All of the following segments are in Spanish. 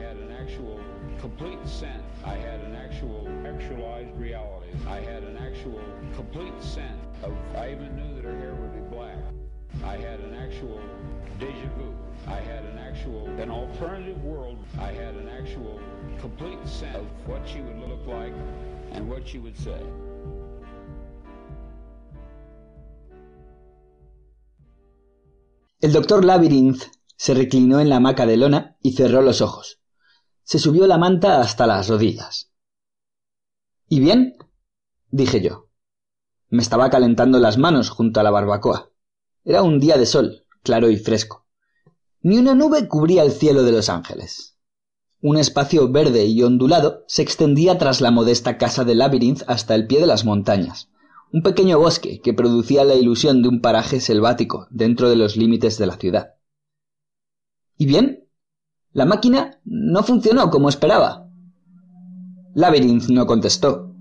had an actual complete sense. I had an actual actualized reality. I had an actual complete sense of, I even knew that her hair would be black. I had an actual deja vu. I had an actual, an alternative world. I had an actual complete sense of what she would look like and what she would say. El doctor Labyrinth se reclinó en la hamaca de lona y cerró los ojos. Se subió la manta hasta las rodillas. ¿Y bien? dije yo. Me estaba calentando las manos junto a la barbacoa. Era un día de sol, claro y fresco. Ni una nube cubría el cielo de Los Ángeles. Un espacio verde y ondulado se extendía tras la modesta casa de Labyrinth hasta el pie de las montañas, un pequeño bosque que producía la ilusión de un paraje selvático dentro de los límites de la ciudad. ¿Y bien? La máquina no funcionó como esperaba. Labyrinth no contestó.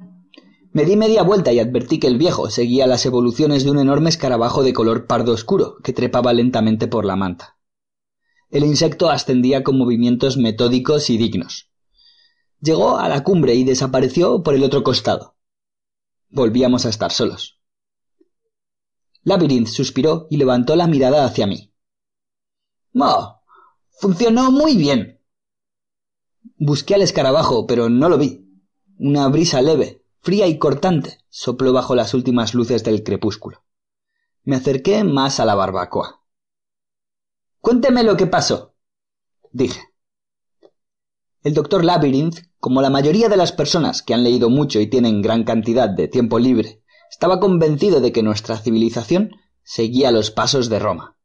Me di media vuelta y advertí que el viejo seguía las evoluciones de un enorme escarabajo de color pardo oscuro que trepaba lentamente por la manta. El insecto ascendía con movimientos metódicos y dignos. Llegó a la cumbre y desapareció por el otro costado volvíamos a estar solos. Labyrinth suspiró y levantó la mirada hacia mí. Oh, funcionó muy bien. Busqué al escarabajo, pero no lo vi. Una brisa leve, fría y cortante, sopló bajo las últimas luces del crepúsculo. Me acerqué más a la barbacoa. Cuénteme lo que pasó, dije. El doctor Labyrinth como la mayoría de las personas que han leído mucho y tienen gran cantidad de tiempo libre, estaba convencido de que nuestra civilización seguía los pasos de Roma.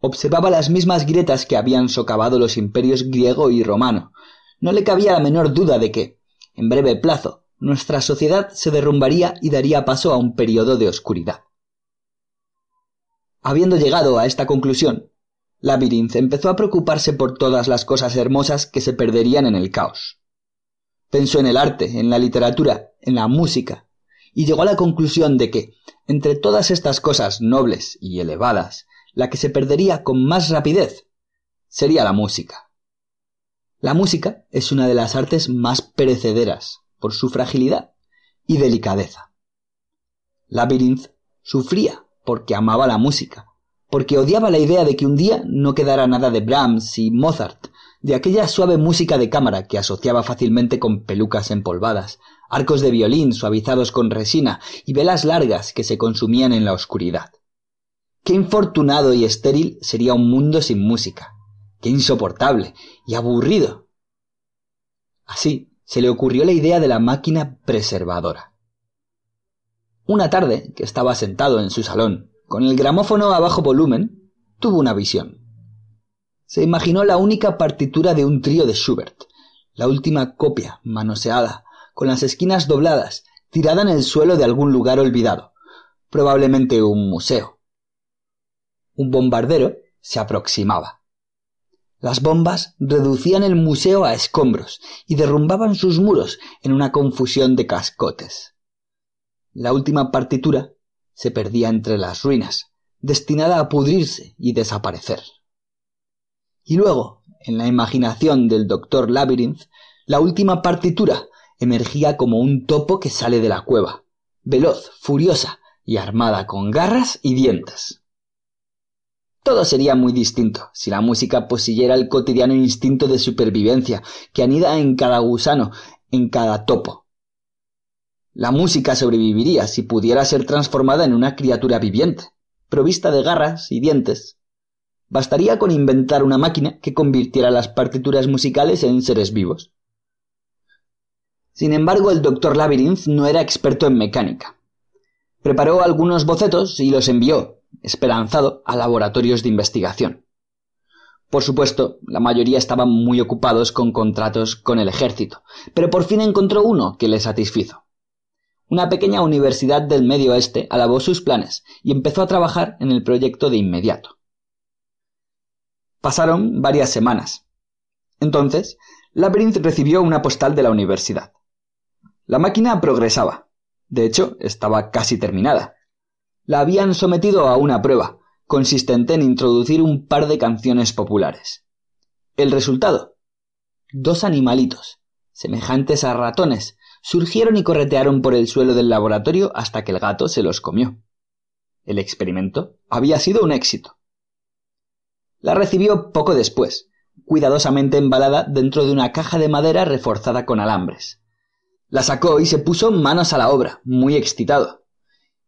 Observaba las mismas grietas que habían socavado los imperios griego y romano. No le cabía la menor duda de que, en breve plazo, nuestra sociedad se derrumbaría y daría paso a un periodo de oscuridad. Habiendo llegado a esta conclusión, Labyrinth empezó a preocuparse por todas las cosas hermosas que se perderían en el caos. Pensó en el arte, en la literatura, en la música, y llegó a la conclusión de que, entre todas estas cosas nobles y elevadas, la que se perdería con más rapidez sería la música. La música es una de las artes más perecederas por su fragilidad y delicadeza. Labyrinth sufría porque amaba la música, porque odiaba la idea de que un día no quedara nada de Brahms y Mozart de aquella suave música de cámara que asociaba fácilmente con pelucas empolvadas, arcos de violín suavizados con resina y velas largas que se consumían en la oscuridad. Qué infortunado y estéril sería un mundo sin música. Qué insoportable y aburrido. Así se le ocurrió la idea de la máquina preservadora. Una tarde, que estaba sentado en su salón, con el gramófono a bajo volumen, tuvo una visión se imaginó la única partitura de un trío de Schubert, la última copia, manoseada, con las esquinas dobladas, tirada en el suelo de algún lugar olvidado, probablemente un museo. Un bombardero se aproximaba. Las bombas reducían el museo a escombros y derrumbaban sus muros en una confusión de cascotes. La última partitura se perdía entre las ruinas, destinada a pudrirse y desaparecer. Y luego, en la imaginación del doctor Labyrinth, la última partitura emergía como un topo que sale de la cueva, veloz, furiosa y armada con garras y dientes. Todo sería muy distinto si la música poseyera el cotidiano instinto de supervivencia que anida en cada gusano, en cada topo. La música sobreviviría si pudiera ser transformada en una criatura viviente, provista de garras y dientes, Bastaría con inventar una máquina que convirtiera las partituras musicales en seres vivos. Sin embargo, el doctor Labyrinth no era experto en mecánica. Preparó algunos bocetos y los envió, esperanzado, a laboratorios de investigación. Por supuesto, la mayoría estaban muy ocupados con contratos con el ejército, pero por fin encontró uno que le satisfizo. Una pequeña universidad del Medio Oeste alabó sus planes y empezó a trabajar en el proyecto de inmediato. Pasaron varias semanas. Entonces, Labyrinth recibió una postal de la universidad. La máquina progresaba. De hecho, estaba casi terminada. La habían sometido a una prueba, consistente en introducir un par de canciones populares. El resultado. dos animalitos, semejantes a ratones, surgieron y corretearon por el suelo del laboratorio hasta que el gato se los comió. El experimento había sido un éxito. La recibió poco después, cuidadosamente embalada dentro de una caja de madera reforzada con alambres. La sacó y se puso manos a la obra, muy excitado.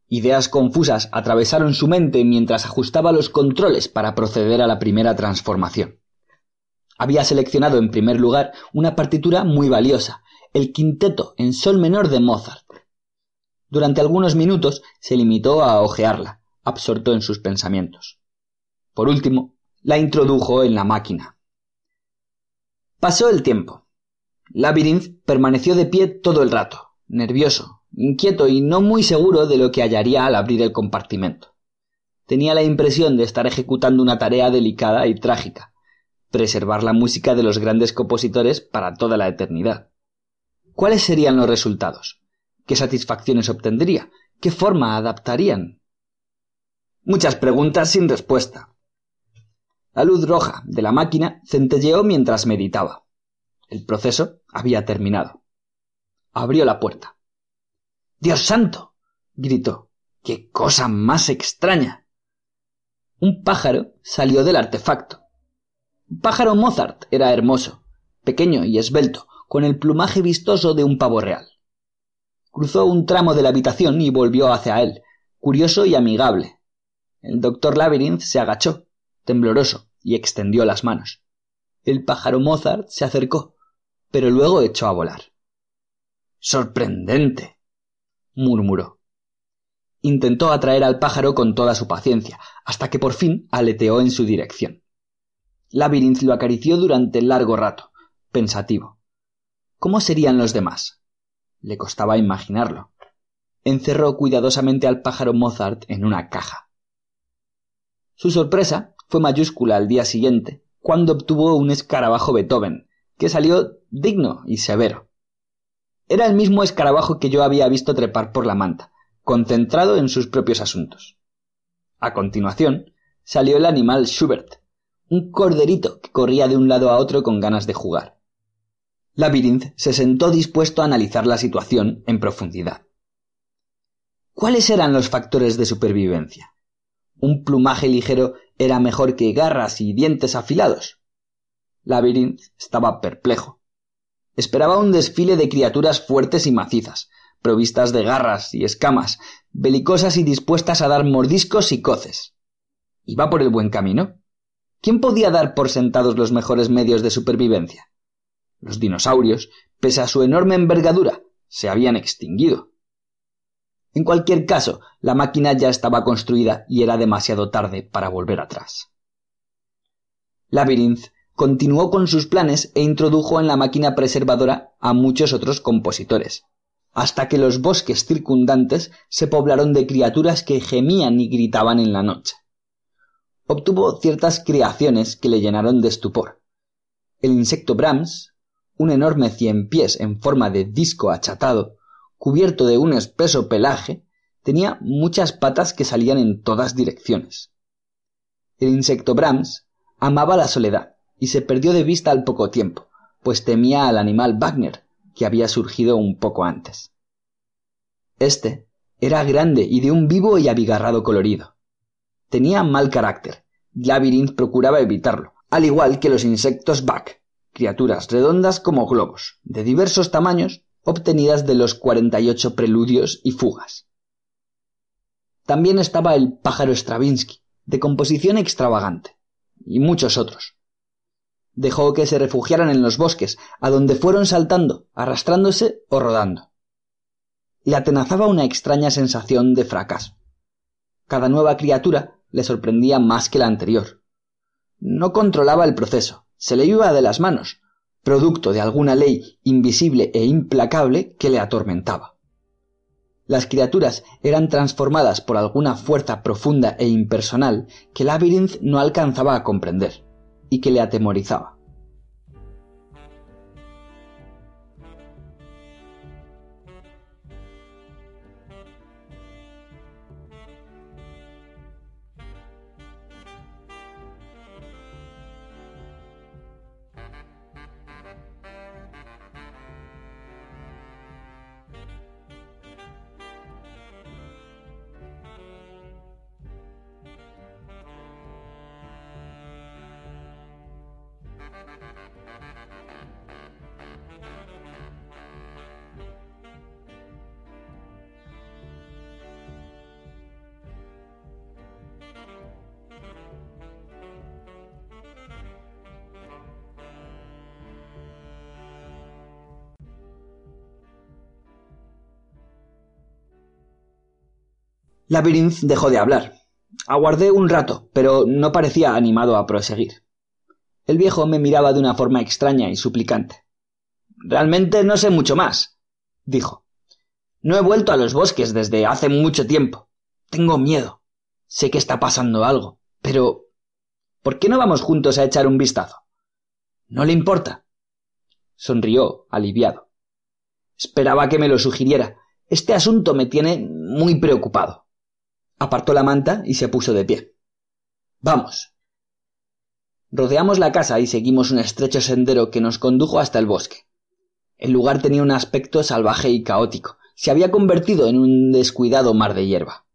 Ideas confusas atravesaron su mente mientras ajustaba los controles para proceder a la primera transformación. Había seleccionado en primer lugar una partitura muy valiosa, el quinteto en sol menor de Mozart. Durante algunos minutos se limitó a hojearla, absorto en sus pensamientos. Por último, la introdujo en la máquina. Pasó el tiempo. Labyrinth permaneció de pie todo el rato, nervioso, inquieto y no muy seguro de lo que hallaría al abrir el compartimento. Tenía la impresión de estar ejecutando una tarea delicada y trágica, preservar la música de los grandes compositores para toda la eternidad. ¿Cuáles serían los resultados? ¿Qué satisfacciones obtendría? ¿Qué forma adaptarían? Muchas preguntas sin respuesta. La luz roja de la máquina centelleó mientras meditaba. El proceso había terminado. Abrió la puerta. Dios santo. gritó. ¡Qué cosa más extraña! Un pájaro salió del artefacto. Pájaro Mozart era hermoso, pequeño y esbelto, con el plumaje vistoso de un pavo real. Cruzó un tramo de la habitación y volvió hacia él, curioso y amigable. El doctor Labyrinth se agachó, tembloroso, y extendió las manos. El pájaro Mozart se acercó, pero luego echó a volar. Sorprendente, murmuró. Intentó atraer al pájaro con toda su paciencia, hasta que por fin aleteó en su dirección. Labyrinth lo acarició durante largo rato, pensativo. ¿Cómo serían los demás? Le costaba imaginarlo. Encerró cuidadosamente al pájaro Mozart en una caja. Su sorpresa fue mayúscula al día siguiente, cuando obtuvo un escarabajo Beethoven, que salió digno y severo. Era el mismo escarabajo que yo había visto trepar por la manta, concentrado en sus propios asuntos. A continuación, salió el animal Schubert, un corderito que corría de un lado a otro con ganas de jugar. Labyrinth se sentó dispuesto a analizar la situación en profundidad. ¿Cuáles eran los factores de supervivencia? ¿Un plumaje ligero era mejor que garras y dientes afilados? Labyrinth estaba perplejo. Esperaba un desfile de criaturas fuertes y macizas, provistas de garras y escamas, belicosas y dispuestas a dar mordiscos y coces. ¿Iba por el buen camino? ¿Quién podía dar por sentados los mejores medios de supervivencia? Los dinosaurios, pese a su enorme envergadura, se habían extinguido. En cualquier caso, la máquina ya estaba construida y era demasiado tarde para volver atrás. Labyrinth continuó con sus planes e introdujo en la máquina preservadora a muchos otros compositores, hasta que los bosques circundantes se poblaron de criaturas que gemían y gritaban en la noche. Obtuvo ciertas creaciones que le llenaron de estupor. El insecto Brahms, un enorme cien pies en forma de disco achatado, cubierto de un espeso pelaje, tenía muchas patas que salían en todas direcciones. El insecto Brahms amaba la soledad y se perdió de vista al poco tiempo, pues temía al animal Wagner, que había surgido un poco antes. Este era grande y de un vivo y abigarrado colorido. Tenía mal carácter. Labyrinth procuraba evitarlo, al igual que los insectos Bach, criaturas redondas como globos, de diversos tamaños, obtenidas de los cuarenta y ocho preludios y fugas. También estaba el pájaro Stravinsky, de composición extravagante, y muchos otros, dejó que se refugiaran en los bosques, a donde fueron saltando, arrastrándose o rodando. Le atenazaba una extraña sensación de fracaso. Cada nueva criatura le sorprendía más que la anterior. No controlaba el proceso, se le iba de las manos, producto de alguna ley invisible e implacable que le atormentaba. Las criaturas eran transformadas por alguna fuerza profunda e impersonal que Labyrinth no alcanzaba a comprender y que le atemorizaba. Labyrinth dejó de hablar. Aguardé un rato, pero no parecía animado a proseguir. El viejo me miraba de una forma extraña y suplicante. Realmente no sé mucho más, dijo. No he vuelto a los bosques desde hace mucho tiempo. Tengo miedo. Sé que está pasando algo, pero... ¿Por qué no vamos juntos a echar un vistazo? ¿No le importa? Sonrió, aliviado. Esperaba que me lo sugiriera. Este asunto me tiene muy preocupado. Apartó la manta y se puso de pie. Vamos. Rodeamos la casa y seguimos un estrecho sendero que nos condujo hasta el bosque. El lugar tenía un aspecto salvaje y caótico. Se había convertido en un descuidado mar de hierba.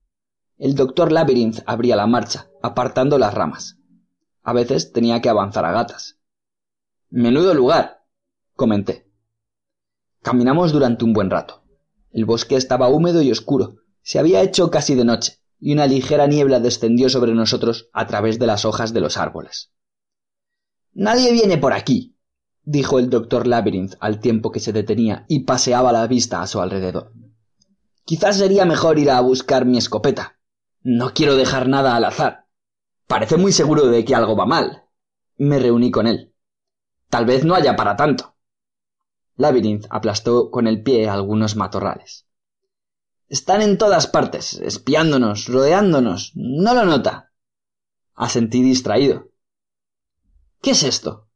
El doctor Labyrinth abría la marcha, apartando las ramas. A veces tenía que avanzar a gatas. Menudo lugar, comenté. Caminamos durante un buen rato. El bosque estaba húmedo y oscuro. Se había hecho casi de noche, y una ligera niebla descendió sobre nosotros a través de las hojas de los árboles. Nadie viene por aquí, dijo el doctor Labyrinth al tiempo que se detenía y paseaba la vista a su alrededor. Quizás sería mejor ir a buscar mi escopeta. No quiero dejar nada al azar. Parece muy seguro de que algo va mal. Me reuní con él. Tal vez no haya para tanto. Labyrinth aplastó con el pie algunos matorrales. Están en todas partes, espiándonos, rodeándonos. ¿No lo nota? Asentí distraído. ¿Qué es esto?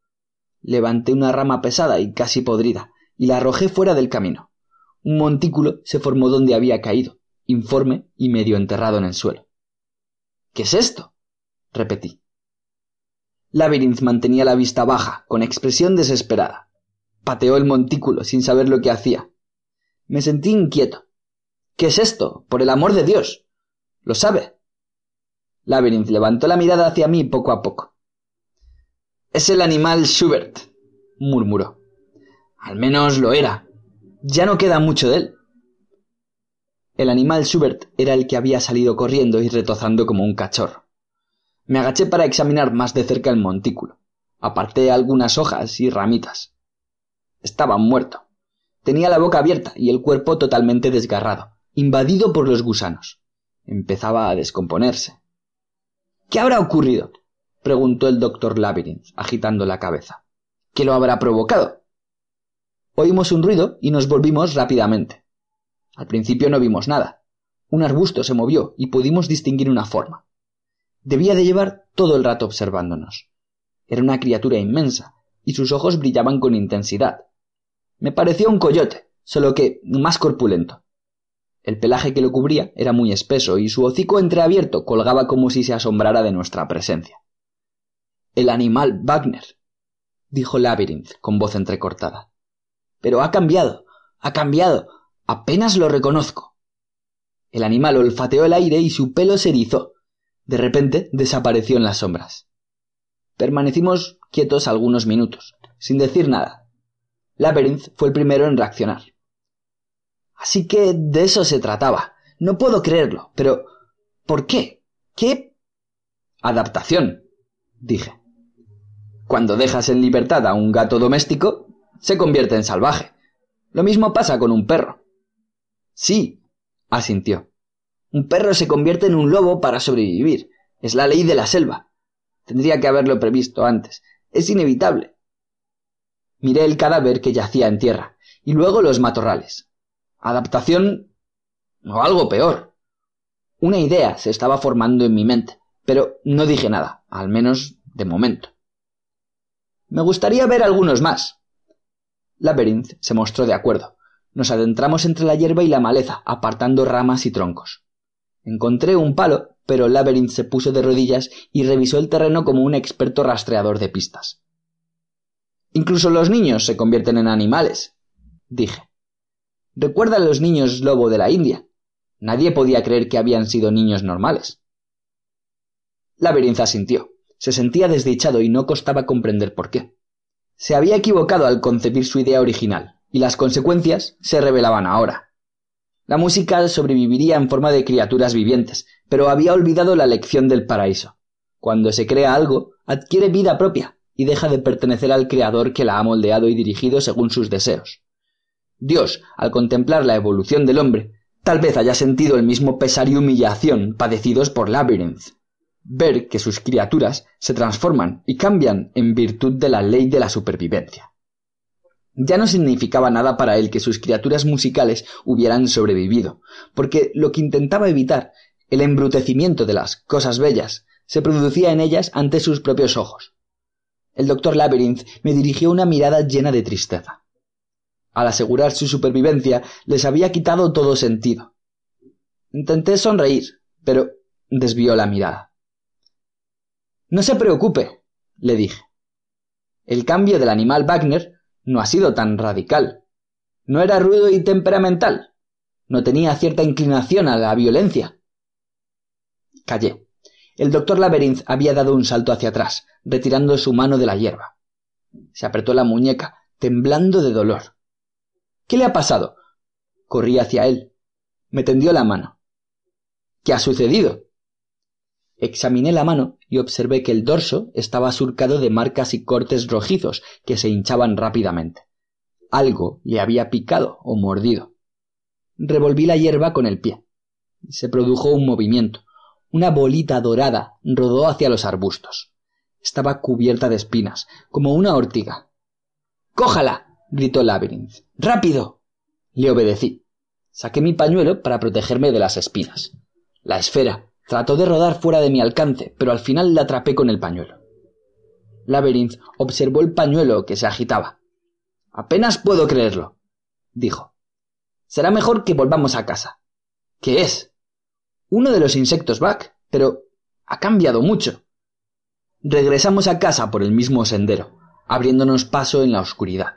Levanté una rama pesada y casi podrida, y la arrojé fuera del camino. Un montículo se formó donde había caído, informe y medio enterrado en el suelo. ¿Qué es esto? repetí. Labyrinth mantenía la vista baja, con expresión desesperada. Pateó el montículo sin saber lo que hacía. Me sentí inquieto. ¿Qué es esto? Por el amor de Dios. ¿Lo sabe? Labyrinth levantó la mirada hacia mí poco a poco. Es el animal Schubert, murmuró. Al menos lo era. Ya no queda mucho de él. El animal Schubert era el que había salido corriendo y retozando como un cachorro. Me agaché para examinar más de cerca el montículo. Aparté algunas hojas y ramitas. Estaba muerto. Tenía la boca abierta y el cuerpo totalmente desgarrado, invadido por los gusanos. Empezaba a descomponerse. ¿Qué habrá ocurrido? preguntó el doctor Labyrinth, agitando la cabeza. ¿Qué lo habrá provocado? Oímos un ruido y nos volvimos rápidamente. Al principio no vimos nada. Un arbusto se movió y pudimos distinguir una forma. Debía de llevar todo el rato observándonos. Era una criatura inmensa, y sus ojos brillaban con intensidad. Me parecía un coyote, solo que más corpulento. El pelaje que lo cubría era muy espeso y su hocico entreabierto colgaba como si se asombrara de nuestra presencia. El animal Wagner, dijo Labyrinth con voz entrecortada. Pero ha cambiado, ha cambiado. Apenas lo reconozco. El animal olfateó el aire y su pelo se erizó. De repente desapareció en las sombras. Permanecimos quietos algunos minutos, sin decir nada. Labyrinth fue el primero en reaccionar. Así que de eso se trataba. No puedo creerlo, pero ¿por qué? ¿Qué? Adaptación, dije. Cuando dejas en libertad a un gato doméstico, se convierte en salvaje. Lo mismo pasa con un perro. Sí, asintió. Un perro se convierte en un lobo para sobrevivir. Es la ley de la selva. Tendría que haberlo previsto antes. Es inevitable. Miré el cadáver que yacía en tierra, y luego los matorrales. Adaptación o algo peor. Una idea se estaba formando en mi mente, pero no dije nada, al menos de momento. Me gustaría ver algunos más. Labyrinth se mostró de acuerdo. Nos adentramos entre la hierba y la maleza, apartando ramas y troncos. Encontré un palo, pero Labyrinth se puso de rodillas y revisó el terreno como un experto rastreador de pistas. Incluso los niños se convierten en animales, dije. Recuerda a los niños lobo de la India. Nadie podía creer que habían sido niños normales. Labyrinth asintió. Se sentía desdichado y no costaba comprender por qué. Se había equivocado al concebir su idea original, y las consecuencias se revelaban ahora. La música sobreviviría en forma de criaturas vivientes, pero había olvidado la lección del paraíso. Cuando se crea algo, adquiere vida propia y deja de pertenecer al creador que la ha moldeado y dirigido según sus deseos. Dios, al contemplar la evolución del hombre, Tal vez haya sentido el mismo pesar y humillación padecidos por Labyrinth. Ver que sus criaturas se transforman y cambian en virtud de la ley de la supervivencia. Ya no significaba nada para él que sus criaturas musicales hubieran sobrevivido, porque lo que intentaba evitar, el embrutecimiento de las cosas bellas, se producía en ellas ante sus propios ojos. El doctor Labyrinth me dirigió una mirada llena de tristeza. Al asegurar su supervivencia, les había quitado todo sentido. Intenté sonreír, pero desvió la mirada. No se preocupe, le dije. El cambio del animal Wagner no ha sido tan radical. No era rudo y temperamental. No tenía cierta inclinación a la violencia. Callé. El doctor Labyrinth había dado un salto hacia atrás, retirando su mano de la hierba. Se apretó la muñeca, temblando de dolor. ¿Qué le ha pasado? Corrí hacia él. Me tendió la mano. ¿Qué ha sucedido? Examiné la mano y observé que el dorso estaba surcado de marcas y cortes rojizos que se hinchaban rápidamente. Algo le había picado o mordido. Revolví la hierba con el pie. Se produjo un movimiento. Una bolita dorada rodó hacia los arbustos. Estaba cubierta de espinas, como una ortiga. ¡Cójala! Gritó Labyrinth. ¡Rápido! Le obedecí. Saqué mi pañuelo para protegerme de las espinas. La esfera trató de rodar fuera de mi alcance, pero al final la atrapé con el pañuelo. Labyrinth observó el pañuelo que se agitaba. Apenas puedo creerlo, dijo. Será mejor que volvamos a casa. ¿Qué es? uno de los insectos Back, pero ha cambiado mucho. Regresamos a casa por el mismo sendero, abriéndonos paso en la oscuridad.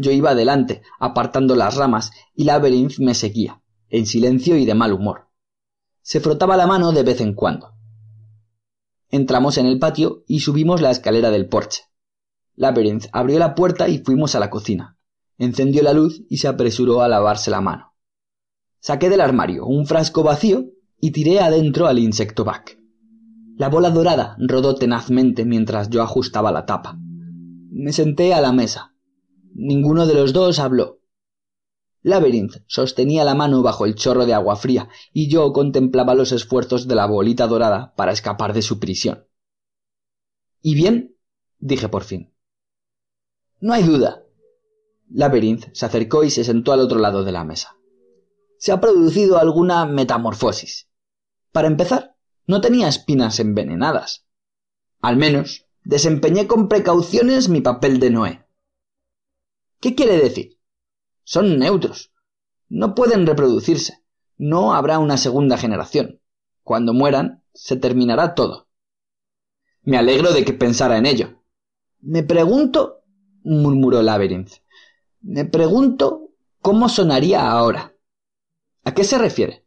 Yo iba adelante, apartando las ramas, y Labyrinth me seguía, en silencio y de mal humor. Se frotaba la mano de vez en cuando. Entramos en el patio y subimos la escalera del porche. Labyrinth abrió la puerta y fuimos a la cocina. Encendió la luz y se apresuró a lavarse la mano. Saqué del armario un frasco vacío y tiré adentro al insecto back. La bola dorada rodó tenazmente mientras yo ajustaba la tapa. Me senté a la mesa. Ninguno de los dos habló. Labyrinth sostenía la mano bajo el chorro de agua fría y yo contemplaba los esfuerzos de la bolita dorada para escapar de su prisión. ¿Y bien? dije por fin. No hay duda. Labyrinth se acercó y se sentó al otro lado de la mesa se ha producido alguna metamorfosis. Para empezar, no tenía espinas envenenadas. Al menos, desempeñé con precauciones mi papel de Noé. ¿Qué quiere decir? Son neutros. No pueden reproducirse. No habrá una segunda generación. Cuando mueran, se terminará todo. Me alegro de que pensara en ello. Me pregunto, murmuró Labyrinth, me pregunto cómo sonaría ahora. ¿A qué se refiere?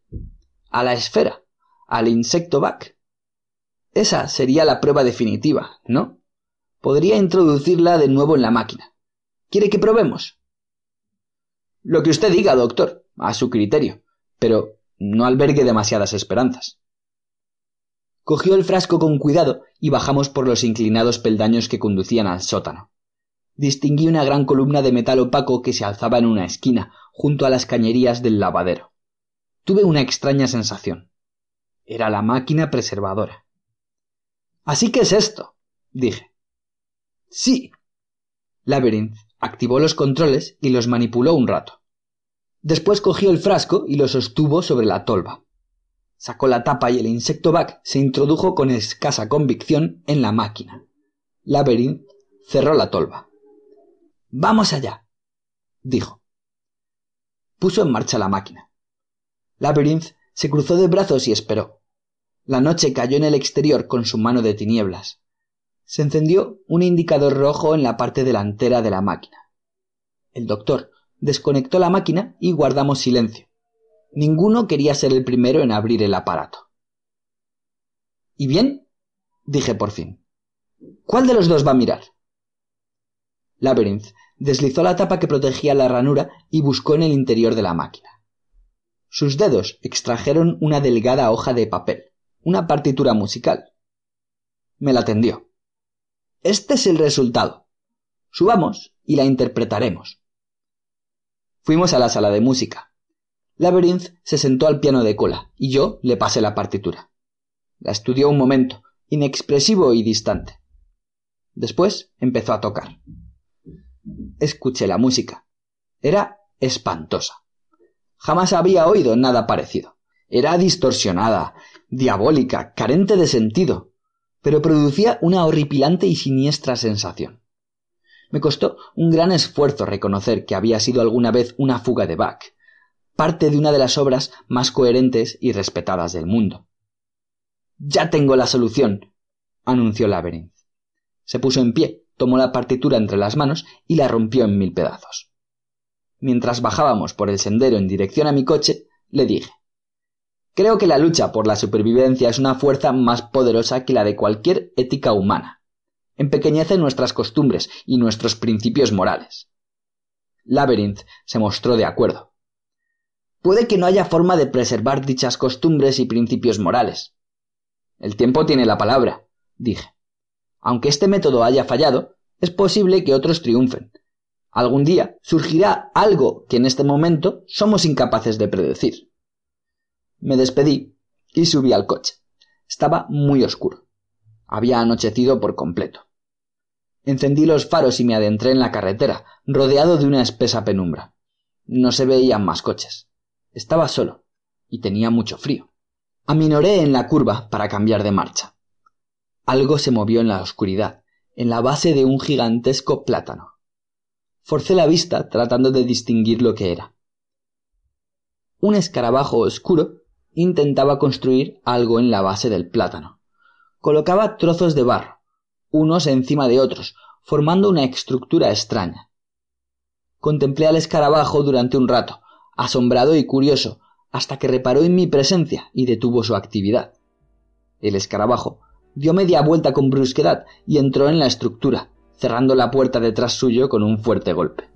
A la esfera, al insecto back. Esa sería la prueba definitiva, ¿no? Podría introducirla de nuevo en la máquina. ¿Quiere que probemos? Lo que usted diga, doctor, a su criterio, pero no albergue demasiadas esperanzas. Cogió el frasco con cuidado y bajamos por los inclinados peldaños que conducían al sótano. Distinguí una gran columna de metal opaco que se alzaba en una esquina, junto a las cañerías del lavadero. Tuve una extraña sensación. Era la máquina preservadora. Así que es esto, dije. Sí. Labyrinth activó los controles y los manipuló un rato. Después cogió el frasco y lo sostuvo sobre la tolva. Sacó la tapa y el insecto back se introdujo con escasa convicción en la máquina. Labyrinth cerró la tolva. Vamos allá, dijo. Puso en marcha la máquina. Labyrinth se cruzó de brazos y esperó. La noche cayó en el exterior con su mano de tinieblas. Se encendió un indicador rojo en la parte delantera de la máquina. El doctor desconectó la máquina y guardamos silencio. Ninguno quería ser el primero en abrir el aparato. ¿Y bien? dije por fin. ¿Cuál de los dos va a mirar? Labyrinth deslizó la tapa que protegía la ranura y buscó en el interior de la máquina. Sus dedos extrajeron una delgada hoja de papel, una partitura musical. Me la tendió. Este es el resultado. Subamos y la interpretaremos. Fuimos a la sala de música. Labyrinth se sentó al piano de cola y yo le pasé la partitura. La estudió un momento, inexpresivo y distante. Después empezó a tocar. Escuché la música. Era espantosa. Jamás había oído nada parecido. Era distorsionada, diabólica, carente de sentido, pero producía una horripilante y siniestra sensación. Me costó un gran esfuerzo reconocer que había sido alguna vez una fuga de Bach, parte de una de las obras más coherentes y respetadas del mundo. Ya tengo la solución, anunció Labyrinth. Se puso en pie, tomó la partitura entre las manos y la rompió en mil pedazos. Mientras bajábamos por el sendero en dirección a mi coche, le dije Creo que la lucha por la supervivencia es una fuerza más poderosa que la de cualquier ética humana. Empequeñece nuestras costumbres y nuestros principios morales. Labyrinth se mostró de acuerdo. Puede que no haya forma de preservar dichas costumbres y principios morales. El tiempo tiene la palabra, dije. Aunque este método haya fallado, es posible que otros triunfen. Algún día surgirá algo que en este momento somos incapaces de predecir. Me despedí y subí al coche. Estaba muy oscuro. Había anochecido por completo. Encendí los faros y me adentré en la carretera, rodeado de una espesa penumbra. No se veían más coches. Estaba solo y tenía mucho frío. Aminoré en la curva para cambiar de marcha. Algo se movió en la oscuridad, en la base de un gigantesco plátano. Forcé la vista tratando de distinguir lo que era. Un escarabajo oscuro intentaba construir algo en la base del plátano. Colocaba trozos de barro, unos encima de otros, formando una estructura extraña. Contemplé al escarabajo durante un rato, asombrado y curioso, hasta que reparó en mi presencia y detuvo su actividad. El escarabajo dio media vuelta con brusquedad y entró en la estructura, cerrando la puerta detrás suyo con un fuerte golpe.